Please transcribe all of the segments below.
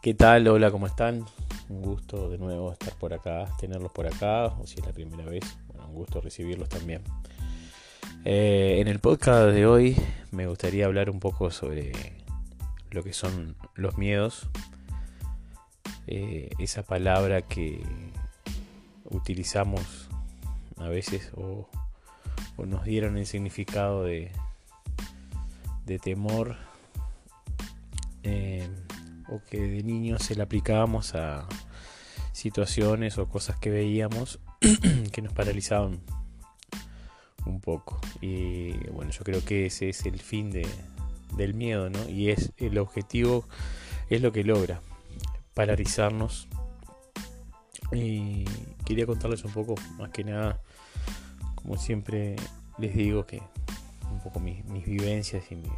¿Qué tal? Hola, ¿cómo están? Un gusto de nuevo estar por acá, tenerlos por acá, o si es la primera vez, un gusto recibirlos también. Eh, en el podcast de hoy me gustaría hablar un poco sobre lo que son los miedos, eh, esa palabra que utilizamos a veces o, nos dieron el significado de, de temor. Eh, o que de niños se le aplicábamos a situaciones o cosas que veíamos que nos paralizaban un poco. Y bueno, yo creo que ese es el fin de, del miedo, ¿no? Y es el objetivo, es lo que logra, paralizarnos. Y quería contarles un poco, más que nada, como siempre les digo, que un poco mis, mis vivencias y mis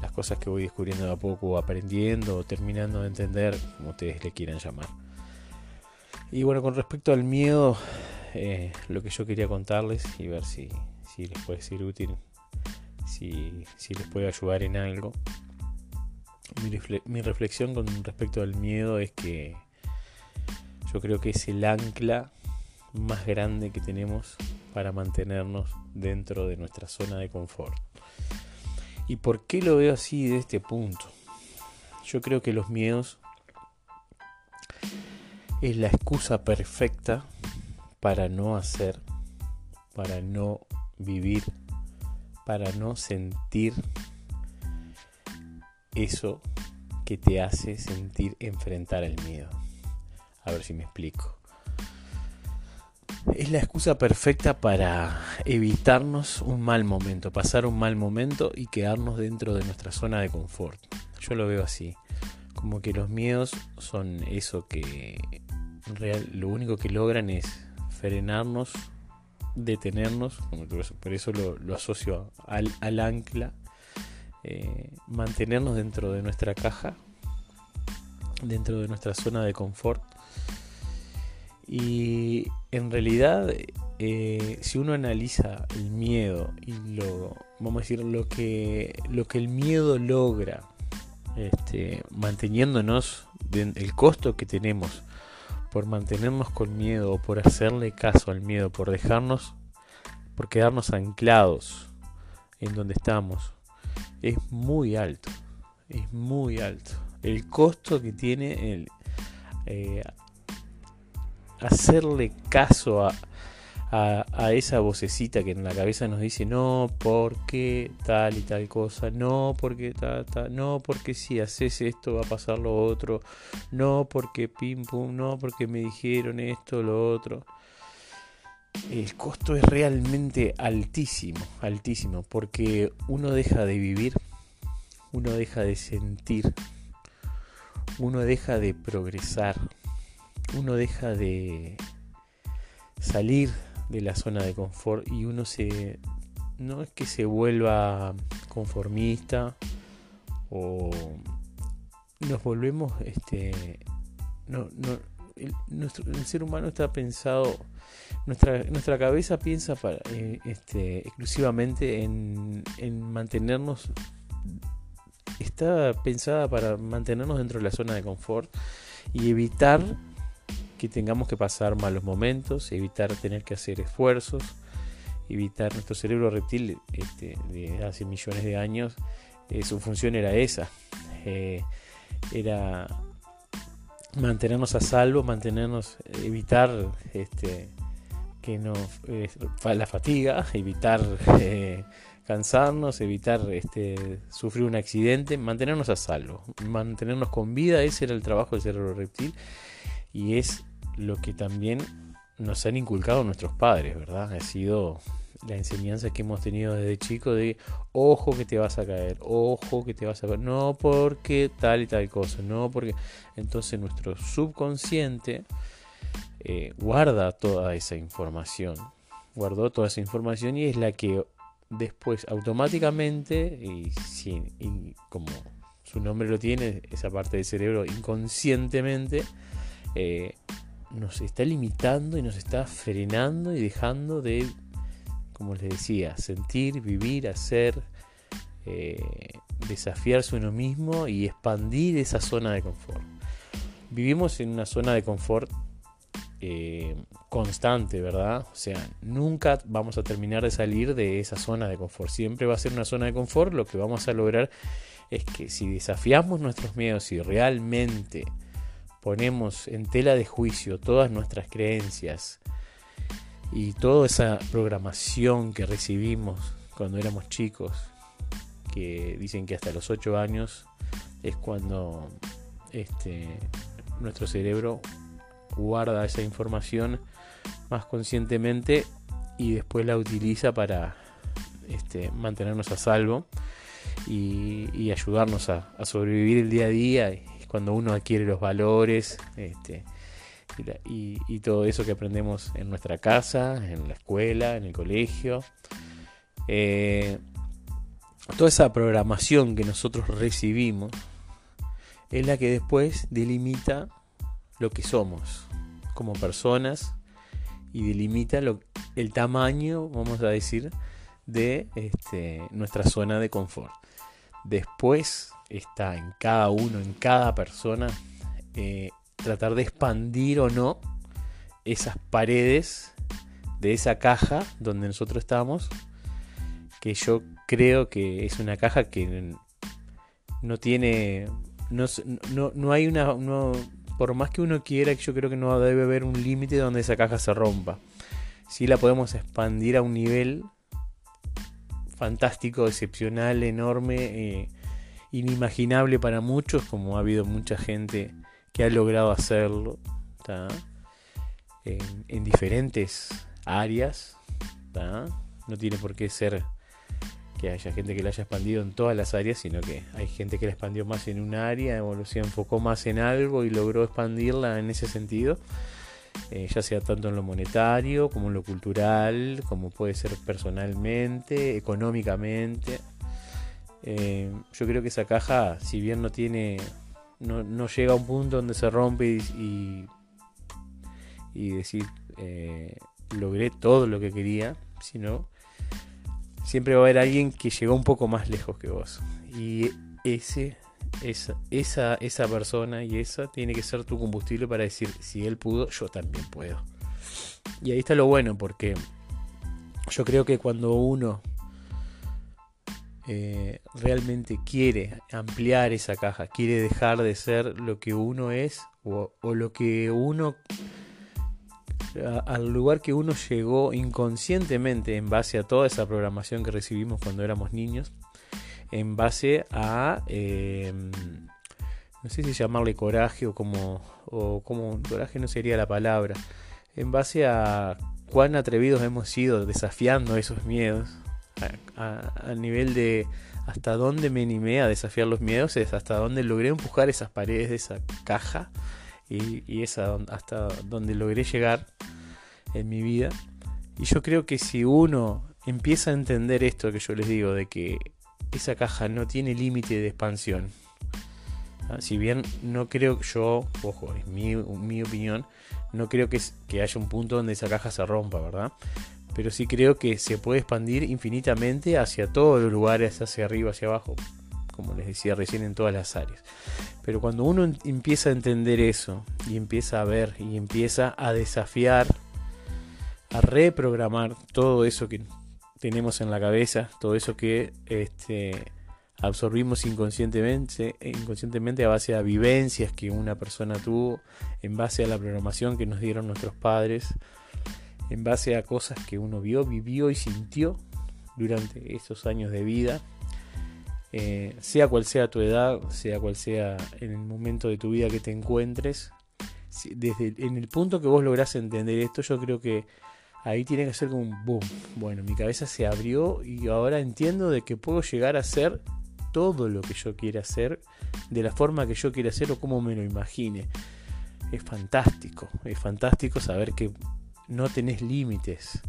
las cosas que voy descubriendo de a poco, aprendiendo terminando de entender, como ustedes le quieran llamar. Y bueno, con respecto al miedo, eh, lo que yo quería contarles y ver si, si les puede ser útil, si, si, les puede ayudar en algo. Mi reflexión con respecto al miedo es que yo creo que es el ancla más grande que tenemos para mantenernos dentro de nuestra zona de confort. ¿Y por qué lo veo así de este punto? Yo creo que los miedos es la excusa perfecta para no hacer, para no vivir, para no sentir eso que te hace sentir enfrentar el miedo. A ver si me explico es la excusa perfecta para evitarnos un mal momento, pasar un mal momento y quedarnos dentro de nuestra zona de confort. Yo lo veo así, como que los miedos son eso que real, lo único que logran es frenarnos, detenernos, por eso lo, asocio al, ancla, eh, mantenernos dentro de nuestra caja, dentro de nuestra zona de confort y en realidad, eh, si uno analiza el miedo y lo, vamos a decir, lo que, lo que el miedo logra, este, manteniéndonos, el costo que tenemos por mantenernos con miedo o por hacerle caso al miedo, por dejarnos, por quedarnos anclados en donde estamos, es muy alto, es muy alto. El costo que tiene el, eh, hacerle caso a, a, esa vocecita que en la cabeza nos dice no porque tal y tal cosa, no porque tal, tal, no porque si haces esto va a pasar lo otro, no porque pim pum, no porque me dijeron esto, lo otro. El costo es realmente altísimo, altísimo, porque uno deja de vivir, uno deja de sentir, uno deja de progresar, uno deja de salir de la zona de confort y uno se no es que se vuelva conformista o nos volvemos este no, no el, nuestro, ser humano está pensado nuestra, nuestra cabeza piensa para, eh, este, exclusivamente en, en mantenernos está pensada para mantenernos dentro de la zona de confort y evitar que tengamos que pasar malos momentos, evitar tener que hacer esfuerzos, evitar nuestro cerebro reptil este, de hace millones de años, eh, su función era esa, eh, era mantenernos a salvo, mantenernos, evitar este, que nos, eh, la fatiga, evitar cansarnos, evitar este, sufrir un accidente, mantenernos a salvo, mantenernos con vida, ese era el trabajo del cerebro reptil y es lo que también nos han inculcado nuestros padres, ¿verdad? Ha sido la enseñanza que hemos tenido desde chico de ojo que te vas a caer, ojo que te vas a caer, no porque tal y tal cosa, no porque... Entonces nuestro subconsciente eh, guarda toda esa información, guardó toda esa información y es la que después automáticamente, y, como su nombre lo tiene, esa parte del cerebro inconscientemente, eh, nos está limitando y nos está frenando y dejando de, como les decía, sentir, vivir, hacer, eh, desafiarse uno mismo y expandir esa zona de confort. vivimos en una zona de confort eh, constante, ¿verdad? O sea, nunca vamos a terminar de salir de esa zona de confort. Siempre va a ser una zona de confort. Lo que vamos a lograr es que si desafiamos nuestros miedos y realmente ponemos en tela de juicio todas nuestras creencias y toda esa programación que recibimos cuando éramos chicos, que dicen que hasta los 8 años es cuando este, nuestro cerebro guarda esa información más conscientemente y después la utiliza para este, mantenernos a salvo y, ayudarnos a, sobrevivir el día a día cuando uno adquiere los valores este, y, todo eso que aprendemos en nuestra casa, en la escuela, en el colegio. Eh, toda esa programación que nosotros recibimos es la que después delimita lo que somos como personas y delimita el tamaño, vamos a decir, de este, nuestra zona de confort. Después está en cada uno, en cada persona, eh, tratar de expandir o no esas paredes de esa caja donde nosotros estamos, que yo creo que es una caja que no tiene, no, no, hay una, por más que uno quiera, yo creo que no debe haber un límite donde esa caja se rompa. Si la podemos expandir a un nivel fantástico, excepcional, enorme, eh, inimaginable para muchos, como ha habido mucha gente que ha logrado hacerlo en, diferentes áreas. No tiene por qué ser que haya gente que la haya expandido en todas las áreas, sino que hay gente que la expandió más en un área se enfocó más en algo y logró expandirla en ese sentido. Eh, ya sea tanto en lo monetario como en lo cultural, como puede ser personalmente, económicamente. Eh, yo creo que esa caja, si bien no tiene, no, llega a un punto donde se rompe y, y, decir, eh, logré todo lo que quería, sino siempre va a haber alguien que llegó un poco más lejos que vos. Y ese esa, esa, esa persona y esa tiene que ser tu combustible para decir, si él pudo, yo también puedo. Y ahí está lo bueno, porque yo creo que cuando uno eh, realmente quiere ampliar esa caja, quiere dejar de ser lo que uno es o, o lo que uno al lugar que uno llegó inconscientemente en base a toda esa programación que recibimos cuando éramos niños, en base a, em, no sé si llamarle coraje o como, coraje no sería la palabra, en base a cuán atrevidos hemos sido desafiando esos miedos, a, nivel de hasta dónde me animé a desafiar los miedos, es hasta dónde logré empujar esas paredes de esa caja y, esa, hasta donde logré llegar en mi vida. Y yo creo que si uno empieza a entender esto que yo les digo, de que esa caja no tiene límite de expansión. Ah, si bien no creo yo, ojo, es mi, opinión, no creo que, que haya un punto donde esa caja se rompa, ¿verdad? Pero sí creo que se puede expandir infinitamente hacia todos los lugares, hacia arriba, hacia abajo, como les decía recién, en todas las áreas. Pero cuando uno empieza a entender eso y empieza a ver y empieza a desafiar, a reprogramar todo eso que tenemos en la cabeza, todo eso que este, absorbimos inconscientemente, inconscientemente a base a vivencias que una persona tuvo, en base a la programación que nos dieron nuestros padres, en base a cosas que uno vio, vivió y sintió durante esos años de vida. Eh, sea cual sea tu edad, sea cual sea en el momento de tu vida que te encuentres, desde en el punto que vos lográs entender esto, yo creo que ahí tiene que ser como un boom. Bueno, mi cabeza se abrió y ahora entiendo de que puedo llegar a hacer todo lo que yo quiera hacer, de la forma que yo quiera hacer o como me lo imagine. Es fantástico, es fantástico saber que no tenés límites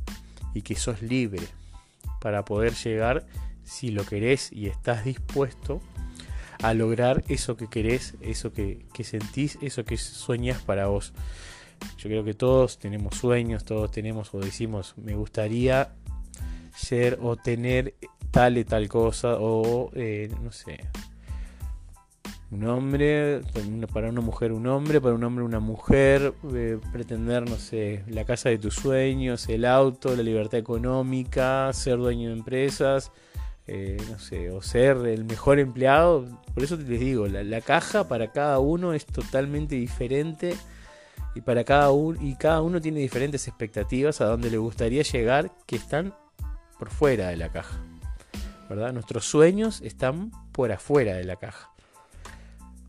y que sos libre para poder llegar si lo querés y estás dispuesto a lograr eso que querés, eso que, que sentís, eso que sueñas para vos. Yo creo que todos tenemos sueños, todos tenemos o decimos, me gustaría ser o tener tal y tal cosa o eh, no sé, un hombre, para una mujer un hombre, para un hombre una mujer, eh, pretender, no sé, la casa de tus sueños, el auto, la libertad económica, ser dueño de empresas, eh, no sé, o ser el mejor empleado. Por eso les digo, la, caja para cada uno es totalmente diferente y para cada uno y cada uno tiene diferentes expectativas a donde le gustaría llegar que están por fuera de la caja. ¿Verdad? Nuestros sueños están por afuera de la caja.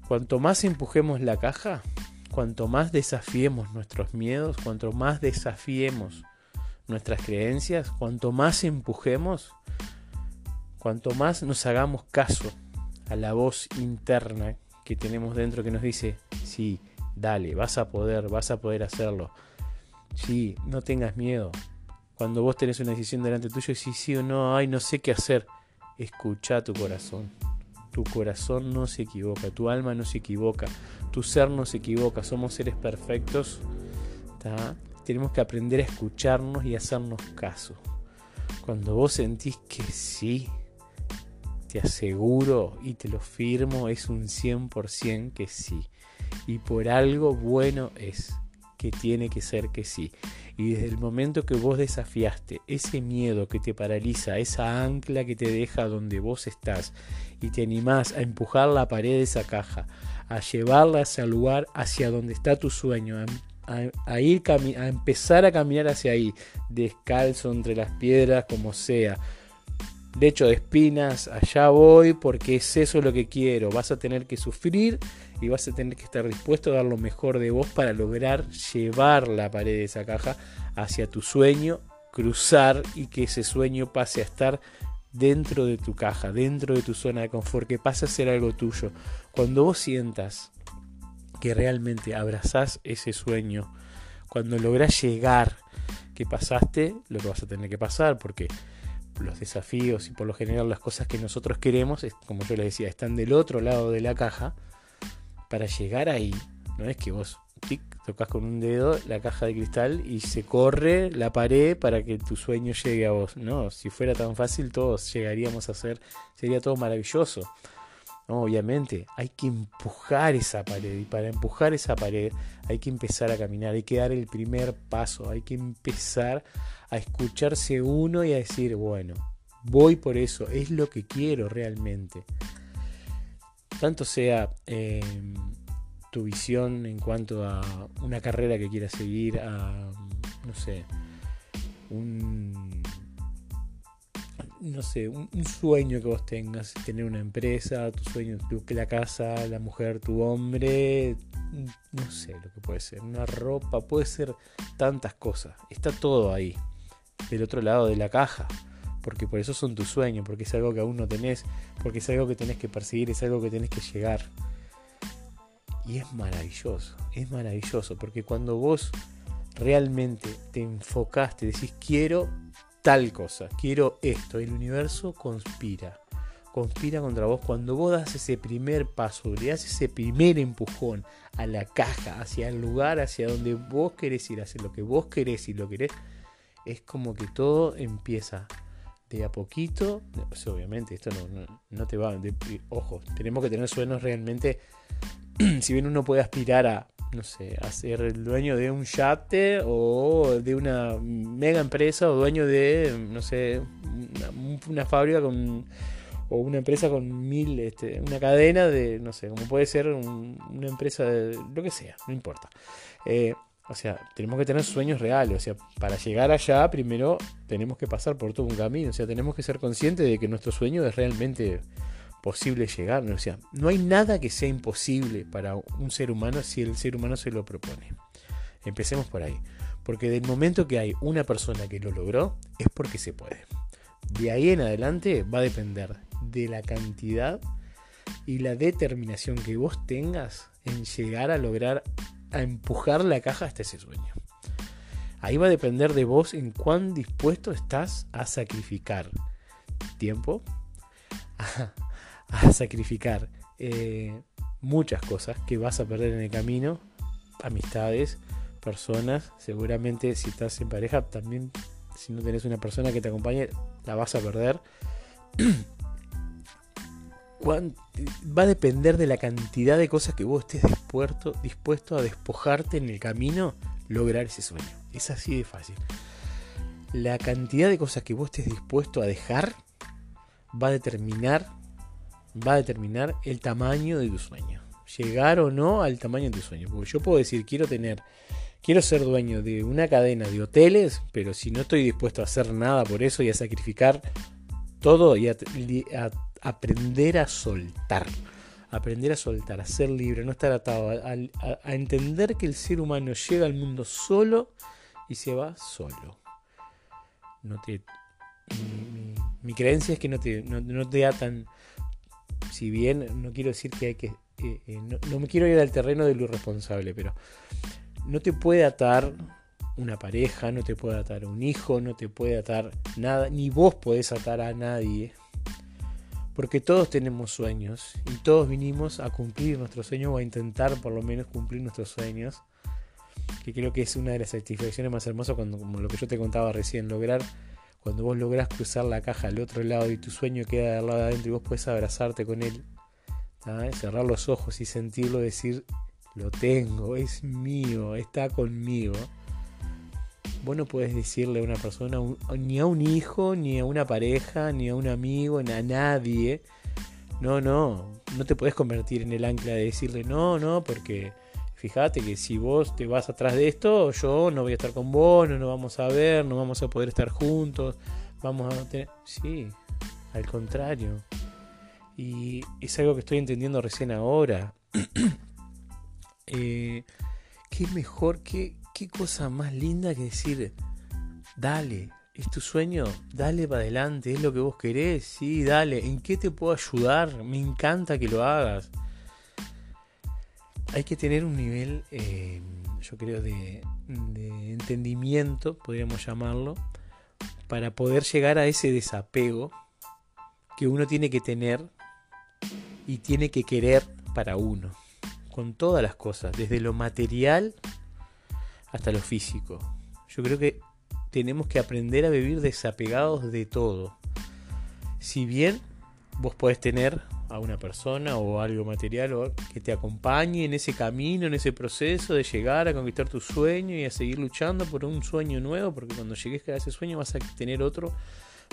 Cuanto más empujemos la caja, cuanto más desafiemos nuestros miedos, cuanto más desafiemos nuestras creencias, cuanto más empujemos, cuanto más nos hagamos caso a la voz interna que tenemos dentro que nos dice, sí, dale, vas a poder, vas a poder hacerlo. Sí, no tengas miedo. Cuando vos tenés una decisión delante tuyo y sí, sí o no, ay, no sé qué hacer, escucha tu corazón. Tu corazón no se equivoca, tu alma no se equivoca, tu ser no se equivoca, somos seres perfectos. Tenemos que aprender a escucharnos y hacernos caso. Cuando vos sentís que sí, te aseguro y te lo firmo, es un 100% que sí. Y por algo bueno es que tiene que ser que sí. Y desde el momento que vos desafiaste ese miedo que te paraliza, esa ancla que te deja donde vos estás y te animás a empujar la pared de esa caja, a llevarla hacia el lugar hacia donde está tu sueño, a, ir a empezar a caminar hacia ahí, descalzo entre las piedras, como sea, de hecho de espinas, allá voy porque es eso lo que quiero. Vas a tener que sufrir y vas a tener que estar dispuesto a dar lo mejor de vos para lograr llevar la pared de esa caja hacia tu sueño, cruzar y que ese sueño pase a estar dentro de tu caja, dentro de tu zona de confort, que pase a ser algo tuyo. Cuando vos sientas que realmente abrazás ese sueño, cuando lográs llegar, que pasaste lo que vas a tener que pasar, porque los desafíos y por lo general las cosas que nosotros queremos, como yo les decía, están del otro lado de la caja. Para llegar ahí, no es que vos tic, tocas con un dedo la caja de cristal y se corre la pared para que tu sueño llegue a vos. No, si fuera tan fácil todos llegaríamos a ser, sería todo maravilloso. Obviamente hay que empujar esa pared y para empujar esa pared hay que empezar a caminar, hay que dar el primer paso, hay que empezar a escucharse uno y a decir, bueno, voy por eso, es lo que quiero realmente. Tanto sea em, tu visión en cuanto a una carrera que quieras seguir, a, no sé, un, no sé, un, sueño que vos tengas, tener una empresa, tu sueño, tu, la casa, la mujer, tu hombre, no sé lo que puede ser, una ropa, puede ser tantas cosas, está todo ahí del otro lado de la caja. Porque por eso son tus sueños, porque es algo que aún no tenés, porque es algo que tenés que perseguir, es algo que tenés que llegar. Y es maravilloso, es maravilloso, porque cuando vos realmente te enfocaste, decís quiero tal cosa, quiero esto, el universo conspira, conspira contra vos. Cuando vos das ese primer paso, le das ese primer empujón a la caja, hacia el lugar, hacia donde vos querés ir, hacia lo que vos querés y lo querés, es como que todo empieza de a poquito. obviamente, esto no, te va. De, ojo, tenemos que tener sueños realmente. si bien uno puede aspirar a, no sé, a ser el dueño de un yate o de una mega empresa o dueño de, no sé, una, fábrica con o una empresa con mil, este, una cadena de, no sé, como puede ser una empresa de lo que sea, no importa. Eh, o sea, tenemos que tener sueños reales. O sea, para llegar allá, primero tenemos que pasar por todo un camino. O sea, tenemos que ser conscientes de que nuestro sueño es realmente posible llegar. O sea, no hay nada que sea imposible para un ser humano si el ser humano se lo propone. Empecemos por ahí. Porque del momento que hay una persona que lo logró, es porque se puede. De ahí en adelante va a depender de la cantidad y la determinación que vos tengas en llegar a lograr a empujar la caja hasta ese sueño. Ahí va a depender de vos en cuán dispuesto estás a sacrificar tiempo, a, sacrificar eh, muchas cosas que vas a perder en el camino, amistades, personas, seguramente si estás en pareja también, si no tenés una persona que te acompañe, la vas a perder. va a depender de la cantidad de cosas que vos estés dispuesto, dispuesto a despojarte en el camino, lograr ese sueño. Es así de fácil. La cantidad de cosas que vos estés dispuesto a dejar va a determinar va a determinar el tamaño de tu sueño. Llegar o no al tamaño de tu sueño. Porque yo puedo decir, quiero tener, quiero ser dueño de una cadena de hoteles, pero si no estoy dispuesto a hacer nada por eso y a sacrificar todo y a, aprender a soltar. Aprender a soltar, a ser libre, no estar atado, a, entender que el ser humano llega al mundo solo y se va solo. No mi, creencia es que no te, no, te atan, si bien no quiero decir que hay que, eh, eh, no, no, me quiero ir al terreno de lo irresponsable, pero no te puede atar una pareja, no te puede atar un hijo, no te puede atar nada, ni vos podés atar a nadie porque todos tenemos sueños y todos vinimos a cumplir nuestros sueños o a intentar por lo menos cumplir nuestros sueños, que creo que es una de las satisfacciones más hermosas cuando, como lo que yo te contaba recién, lograr, cuando vos lográs cruzar la caja al otro lado y tu sueño queda al lado de adentro y vos puedes abrazarte con él, cerrar los ojos y sentirlo, decir, lo tengo, es mío, está conmigo vos no puedes decirle a una persona, ni a un hijo, ni a una pareja, ni a un amigo, ni a nadie. No, no, no te puedes convertir en el ancla de decirle no, no, porque fíjate que si vos te vas atrás de esto, yo no voy a estar con vos, no nos vamos a ver, no vamos a poder estar juntos, vamos a tener... Sí, al contrario. Y es algo que estoy entendiendo recién ahora. eh, ¿Qué mejor que qué cosa más linda que decir, dale, es tu sueño, dale para adelante, es lo que vos querés, sí, dale, ¿en qué te puedo ayudar? Me encanta que lo hagas. Hay que tener un nivel, eh, yo creo, de, de entendimiento, podríamos llamarlo, para poder llegar a ese desapego que uno tiene que tener y tiene que querer para uno, con todas las cosas, desde lo material hasta lo físico. Yo creo que tenemos que aprender a vivir desapegados de todo. Si bien vos podés tener a una persona o algo material que te acompañe en ese camino, en ese proceso de llegar a conquistar tu sueño y a seguir luchando por un sueño nuevo, porque cuando llegues a ese sueño vas a tener otro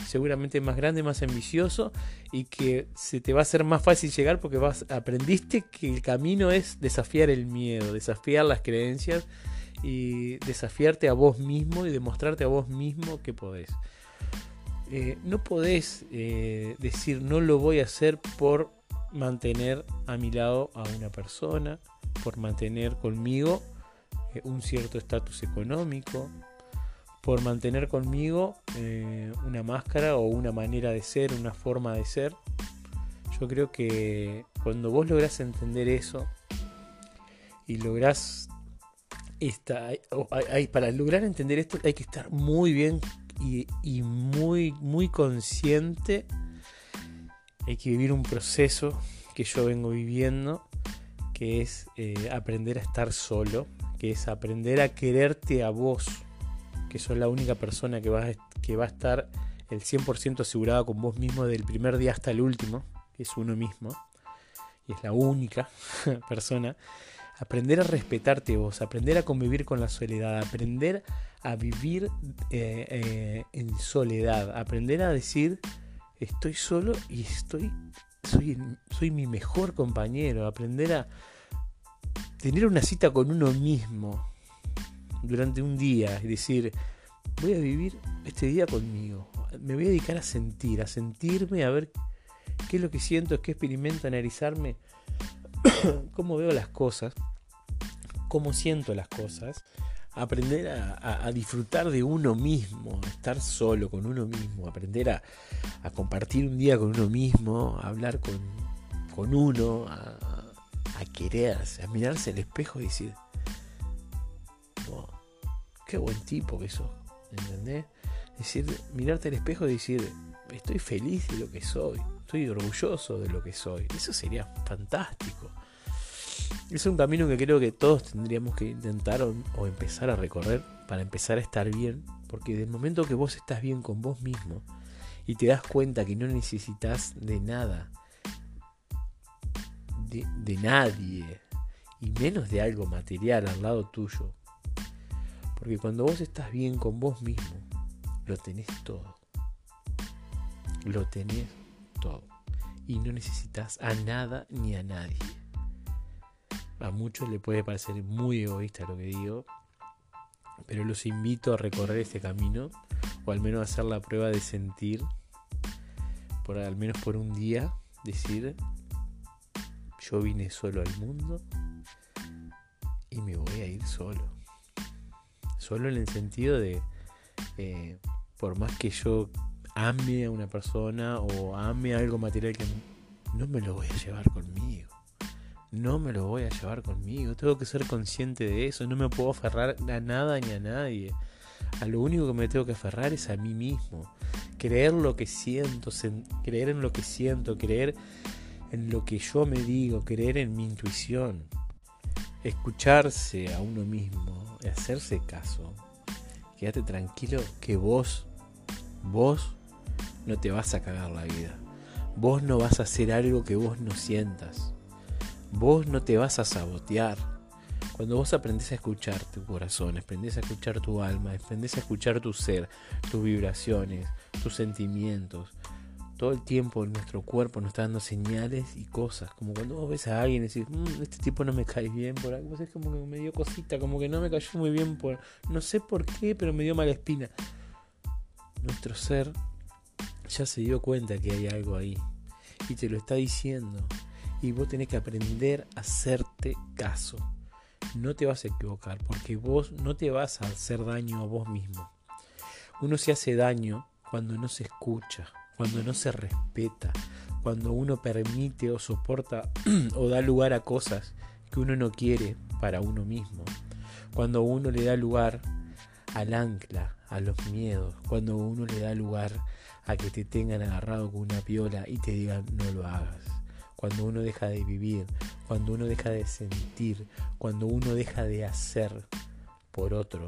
seguramente más grande, más ambicioso y que se te va a hacer más fácil llegar porque vas aprendiste que el camino es desafiar el miedo, desafiar las creencias y desafiarte a vos mismo y demostrarte a vos mismo que podés. Eh, no podés eh, decir no lo voy a hacer por mantener a mi lado a una persona, por mantener conmigo eh, un cierto estatus económico, por mantener conmigo una máscara o una manera de ser, una forma de ser. Yo creo que cuando vos lográs entender eso y lográs hay, para lograr entender esto hay que estar muy bien y, muy, muy consciente. Hay que vivir un proceso que yo vengo viviendo, que es eh, aprender a estar solo, que es aprender a quererte a vos, que sos la única persona que va a, que va a estar el 100% asegurada con vos mismo del primer día hasta el último, que es uno mismo, y es la única persona aprender a respetarte vos, aprender a convivir con la soledad, aprender a vivir eh, eh, en soledad, aprender a decir estoy solo y estoy soy, soy mi mejor compañero, aprender a tener una cita con uno mismo durante un día y decir voy a vivir este día conmigo, me voy a dedicar a sentir, a sentirme, a ver qué es lo que siento, qué experimento, analizarme cómo veo las cosas, cómo siento las cosas, aprender a, disfrutar de uno mismo, estar solo con uno mismo, aprender a, compartir un día con uno mismo, a hablar con, uno, a, quererse, a mirarse al espejo y decir, qué buen tipo que sos, ¿entendés? decir, mirarte al espejo y decir, estoy feliz de lo que soy, estoy orgulloso de lo que soy. Eso sería fantástico. Es un camino que creo que todos tendríamos que intentar o, empezar a recorrer para empezar a estar bien. Porque del momento que vos estás bien con vos mismo y te das cuenta que no necesitas de nada de, de nadie, y menos de algo material al lado tuyo. Porque cuando vos estás bien con vos mismo, lo tenés todo. Lo tenés todo. Y no necesitas a nada ni a nadie. A muchos le puede parecer muy egoísta lo que digo, pero los invito a recorrer este camino, o al menos a hacer la prueba de sentir, por al menos por un día, decir, yo vine solo al mundo y me voy a ir solo. Solo en el sentido de, eh, por más que yo ame a una persona o ame algo material que no me lo voy a llevar conmigo no me lo voy a llevar conmigo. Tengo que ser consciente de eso. No me puedo aferrar a nada ni a nadie. A lo único que me tengo que aferrar es a mí mismo. Creer lo que siento, creer en lo que siento, creer en lo que yo me digo, creer en mi intuición. Escucharse a uno mismo, hacerse caso. Quédate tranquilo que vos, vos no te vas a cagar la vida. Vos no vas a hacer algo que vos no sientas vos no te vas a sabotear. Cuando vos aprendés a escuchar tu corazón, aprendés a escuchar tu alma, aprendés a escuchar tu ser, tus vibraciones, tus sentimientos, todo el tiempo nuestro cuerpo nos está dando señales y cosas. Como cuando vos ves a alguien y decís, mm, este tipo no me cae bien por algo. Es como que me dio cosita, como que no me cayó muy bien por. No sé por qué, pero me dio mala espina. Nuestro ser ya se dio cuenta que hay algo ahí. Y te lo está diciendo y vos tenés que aprender a hacerte caso. No te vas a equivocar porque vos no te vas a hacer daño a vos mismo. Uno se hace daño cuando no se escucha, cuando no se respeta, cuando uno permite o soporta o da lugar a cosas que uno no quiere para uno mismo. Cuando uno le da lugar al ancla, a los miedos, cuando uno le da lugar a que te tengan agarrado con una piola y te digan no lo hagas cuando uno deja de vivir, cuando uno deja de sentir, cuando uno deja de hacer por otro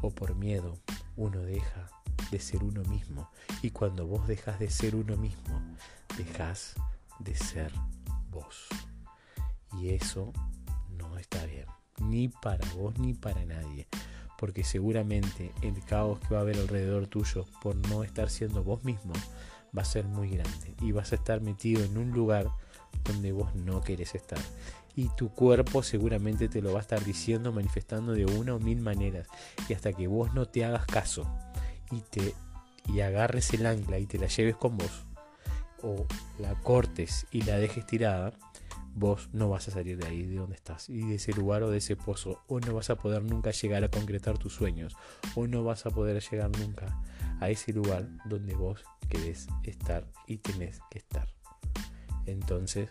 o por miedo, uno deja de ser uno mismo. Y cuando vos dejas de ser uno mismo, dejas de ser vos. Y eso no está bien, ni para vos ni para nadie. Porque seguramente el caos que va a haber alrededor tuyo por no estar siendo vos mismo va a ser muy grande. Y vas a estar metido en un lugar donde vos no querés estar. Y tu cuerpo seguramente te lo va a estar diciendo, manifestando de una o mil maneras. Y hasta que vos no te hagas caso y te y agarres el ancla y te la lleves con vos, o la cortes y la dejes tirada, vos no vas a salir de ahí, de donde estás, y de ese lugar o de ese pozo, o no vas a poder nunca llegar a concretar tus sueños, o no vas a poder llegar nunca a ese lugar donde vos querés estar y tenés que estar. Entonces,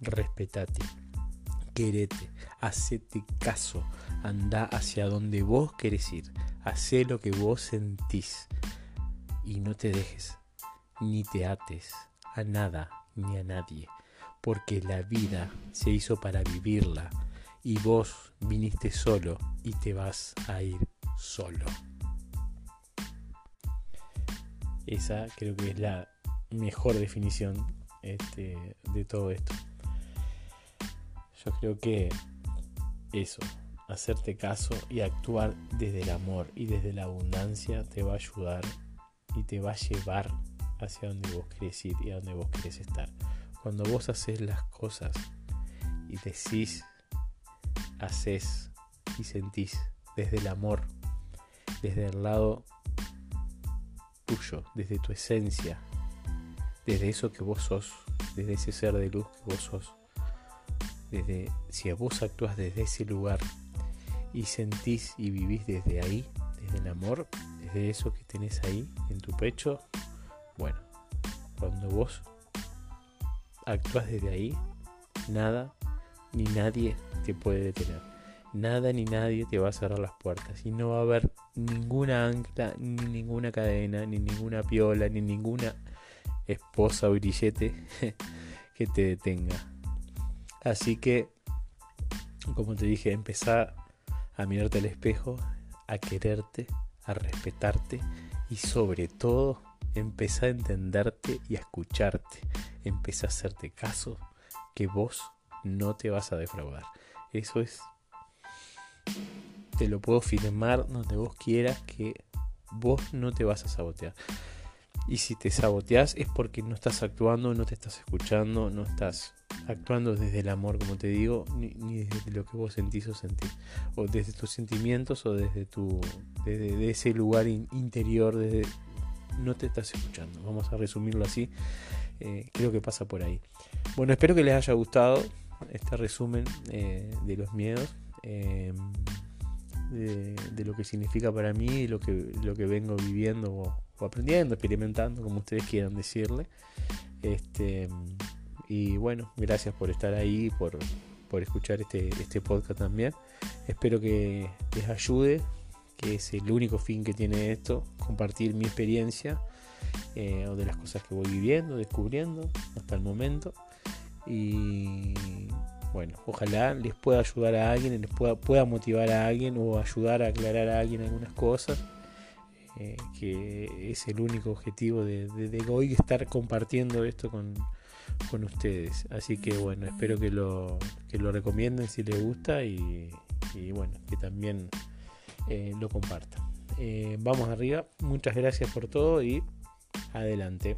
respetate, querete, hacete caso, anda hacia donde vos querés ir, hacé lo que vos sentís y no te dejes, ni te ates a nada ni a nadie, porque la vida se hizo para vivirla y vos viniste solo y te vas a ir solo. Esa creo que es la mejor definición este, de todo esto. Yo creo que eso, hacerte caso y actuar desde el amor y desde la abundancia te va a ayudar y te va a llevar hacia donde vos querés ir y a donde vos querés estar. Cuando vos haces las cosas y decís, haces y sentís desde el amor, desde el lado tuyo, desde tu esencia, desde eso que vos sos, desde ese ser de luz que vos sos, desde si vos actúas desde ese lugar y sentís y vivís desde ahí, desde el amor, desde eso que tenés ahí en tu pecho, bueno, cuando vos actúas desde ahí, nada ni nadie te puede detener. Nada ni nadie te va a cerrar las puertas y no va a haber ninguna ancla, ni ninguna cadena, ni ninguna piola, ni ninguna esposa o grillete que te detenga. Así que, como te dije, empezar a mirarte al espejo, a quererte, a respetarte y sobre todo empezar a entenderte y a escucharte. Empezar a hacerte caso que vos no te vas a defraudar. Eso es, te lo puedo firmar donde vos quieras que vos no te vas a sabotear. Y si te saboteas es porque no estás actuando, no te estás escuchando, no estás actuando desde el amor, como te digo, ni, desde lo que vos sentís o sentís, o desde tus sentimientos o desde tu desde ese lugar interior, desde no te estás escuchando. Vamos a resumirlo así. Eh, creo que pasa por ahí. Bueno, espero que les haya gustado este resumen eh, de los miedos. Eh, de, lo que significa para mí, lo que, lo que vengo viviendo o, aprendiendo, experimentando, como ustedes quieran decirle. Este, y bueno, gracias por estar ahí, por, por escuchar este, este podcast también. Espero que les ayude, que es el único fin que tiene esto, compartir mi experiencia eh, o de las cosas que voy viviendo, descubriendo hasta el momento. Y bueno, ojalá les pueda ayudar a alguien, les pueda, pueda motivar a alguien o ayudar a aclarar a alguien algunas cosas. Eh, que es el único objetivo de, hoy estar compartiendo esto con, ustedes. Así que bueno, espero que lo, que lo recomienden si les gusta y, bueno, que también eh, lo compartan. Eh, vamos arriba, muchas gracias por todo y adelante.